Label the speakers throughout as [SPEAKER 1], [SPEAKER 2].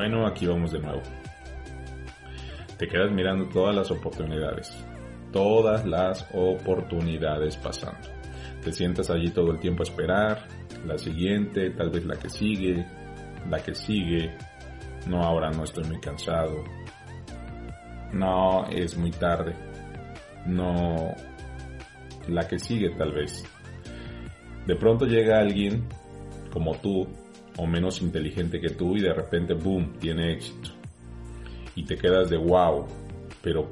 [SPEAKER 1] Bueno, aquí vamos de nuevo. Te quedas mirando todas las oportunidades, todas las oportunidades pasando. Te sientas allí todo el tiempo a esperar, la siguiente, tal vez la que sigue, la que sigue. No, ahora no estoy muy cansado. No, es muy tarde. No, la que sigue tal vez. De pronto llega alguien como tú o menos inteligente que tú y de repente, boom, tiene éxito. Y te quedas de wow, pero,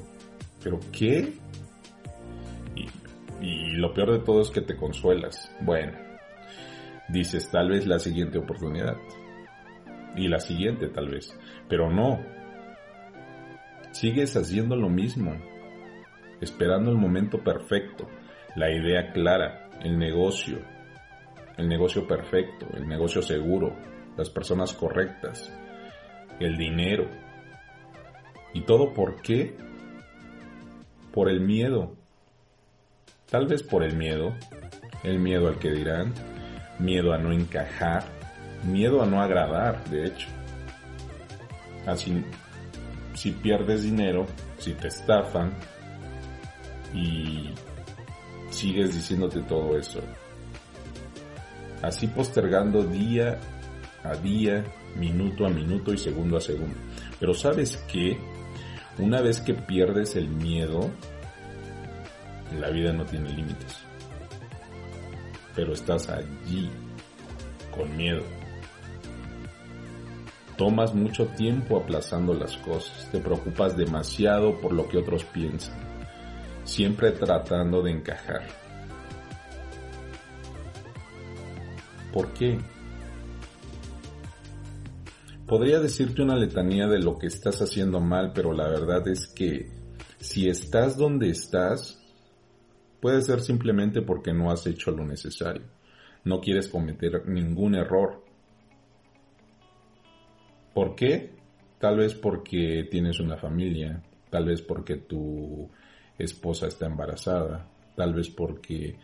[SPEAKER 1] pero ¿qué? Y, y lo peor de todo es que te consuelas. Bueno, dices tal vez la siguiente oportunidad. Y la siguiente tal vez. Pero no. Sigues haciendo lo mismo. Esperando el momento perfecto. La idea clara. El negocio el negocio perfecto, el negocio seguro, las personas correctas, el dinero. ¿Y todo por qué? Por el miedo. Tal vez por el miedo, el miedo al que dirán, miedo a no encajar, miedo a no agradar, de hecho. Así, si pierdes dinero, si te estafan y sigues diciéndote todo eso, así postergando día a día, minuto a minuto y segundo a segundo. Pero sabes que una vez que pierdes el miedo, la vida no tiene límites. Pero estás allí con miedo. Tomas mucho tiempo aplazando las cosas, te preocupas demasiado por lo que otros piensan, siempre tratando de encajar ¿Por qué? Podría decirte una letanía de lo que estás haciendo mal, pero la verdad es que si estás donde estás, puede ser simplemente porque no has hecho lo necesario. No quieres cometer ningún error. ¿Por qué? Tal vez porque tienes una familia, tal vez porque tu esposa está embarazada, tal vez porque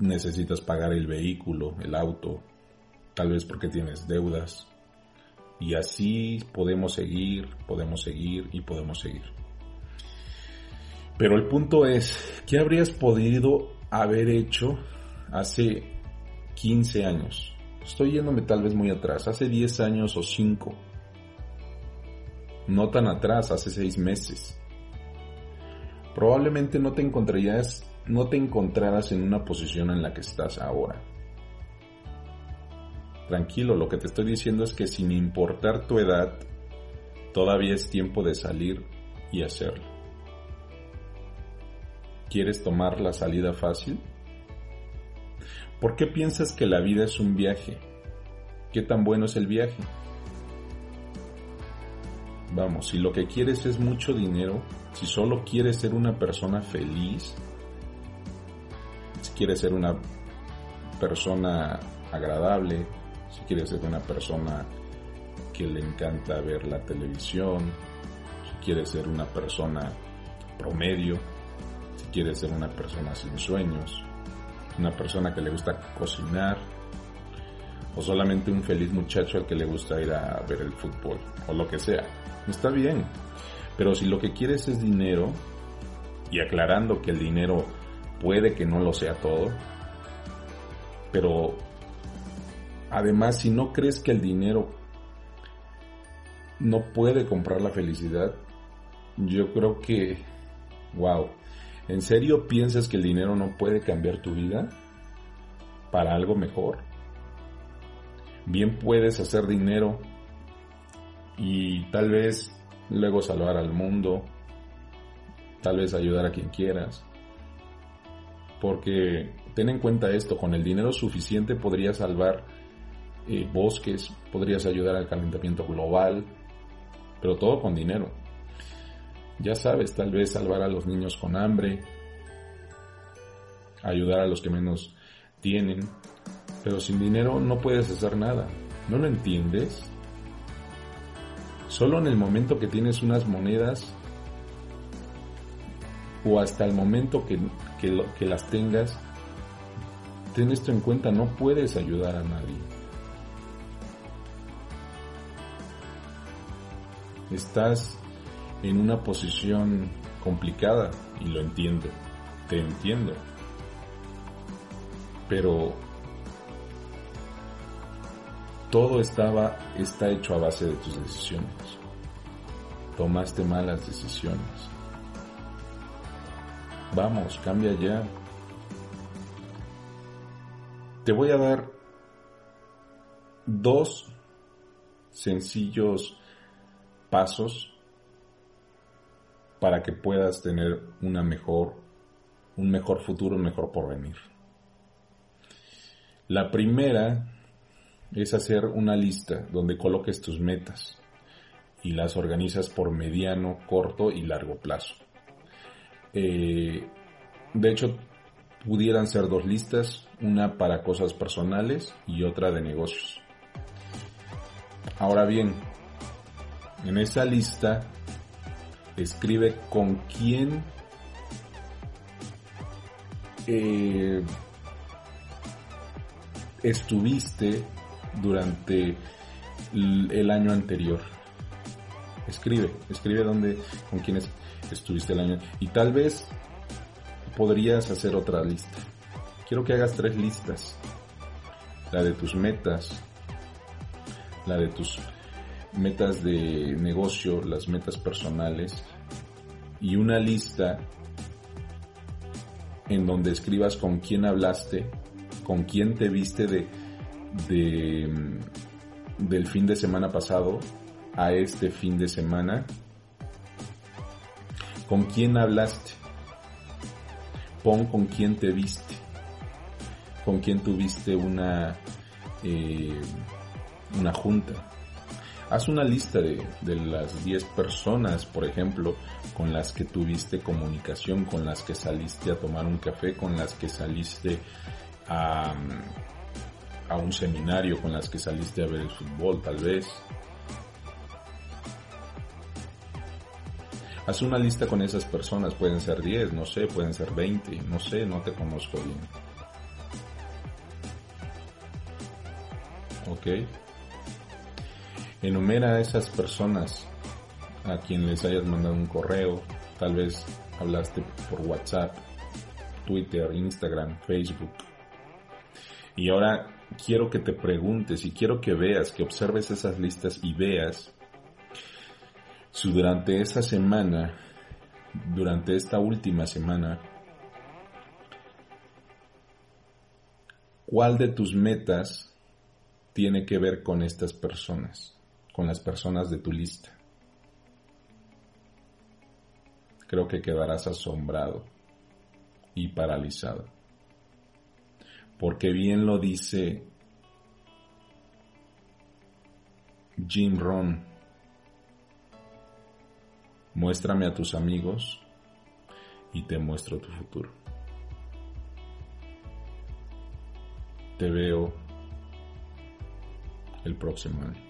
[SPEAKER 1] necesitas pagar el vehículo, el auto, tal vez porque tienes deudas. Y así podemos seguir, podemos seguir y podemos seguir. Pero el punto es, ¿qué habrías podido haber hecho hace 15 años? Estoy yéndome tal vez muy atrás, hace 10 años o 5. No tan atrás, hace 6 meses. Probablemente no te encontrarías no te encontraras en una posición en la que estás ahora. Tranquilo, lo que te estoy diciendo es que sin importar tu edad, todavía es tiempo de salir y hacerlo. ¿Quieres tomar la salida fácil? ¿Por qué piensas que la vida es un viaje? ¿Qué tan bueno es el viaje? Vamos, si lo que quieres es mucho dinero, si solo quieres ser una persona feliz, quieres ser una persona agradable, si quieres ser una persona que le encanta ver la televisión, si quieres ser una persona promedio, si quieres ser una persona sin sueños, una persona que le gusta cocinar, o solamente un feliz muchacho al que le gusta ir a ver el fútbol, o lo que sea. Está bien, pero si lo que quieres es dinero, y aclarando que el dinero puede que no lo sea todo, pero además si no crees que el dinero no puede comprar la felicidad, yo creo que, wow, ¿en serio piensas que el dinero no puede cambiar tu vida para algo mejor? Bien puedes hacer dinero y tal vez luego salvar al mundo, tal vez ayudar a quien quieras, porque ten en cuenta esto, con el dinero suficiente podrías salvar eh, bosques, podrías ayudar al calentamiento global, pero todo con dinero. Ya sabes, tal vez salvar a los niños con hambre, ayudar a los que menos tienen, pero sin dinero no puedes hacer nada. ¿No lo entiendes? Solo en el momento que tienes unas monedas o hasta el momento que, que, las tengas, ten esto en cuenta, no puedes ayudar a nadie. Estás en una posición complicada y lo entiendo, te entiendo. Pero todo estaba está hecho a base de tus decisiones. Tomaste malas decisiones. Vamos, cambia ya. Te voy a dar dos sencillos pasos para que puedas tener una mejor, un mejor futuro, un mejor porvenir. La primera es hacer una lista donde coloques tus metas y las organizas por mediano, corto y largo plazo. Eh, de hecho, pudieran ser dos listas, una para cosas personales y otra de negocios. Ahora bien, en esa lista escribe con quién eh, estuviste durante el año anterior. Escribe, escribe dónde, con quiénes estuviste el año. Y tal vez podrías hacer otra lista. Quiero que hagas tres listas. La de tus metas, la de tus metas de negocio, las metas personales y una lista en donde escribas con quién hablaste, con quién te viste de, de del fin de semana pasado a este fin de semana, con quién hablaste, pon con quién te viste, con quién tuviste una eh, una junta, Haz una lista de, las 10 personas, por ejemplo, con las que tuviste comunicación, con las que saliste a tomar un café, con las que saliste a, a un seminario, con las que saliste a ver el fútbol, tal vez. Haz una lista con esas personas, pueden ser 10, no sé, pueden ser 20, no sé, no te conozco bien. ¿Ok? Enumera a esas personas a quien les hayas mandado un correo, tal vez hablaste por WhatsApp, Twitter, Instagram, Facebook. Y ahora quiero que te preguntes y quiero que veas, que observes esas listas y veas si durante esa semana, durante esta última semana, cuál de tus metas tiene que ver con estas personas con las personas de tu lista. Creo que quedarás asombrado y paralizado. Porque bien lo dice Jim Ron, muéstrame a tus amigos y te muestro tu futuro. Te veo el próximo año.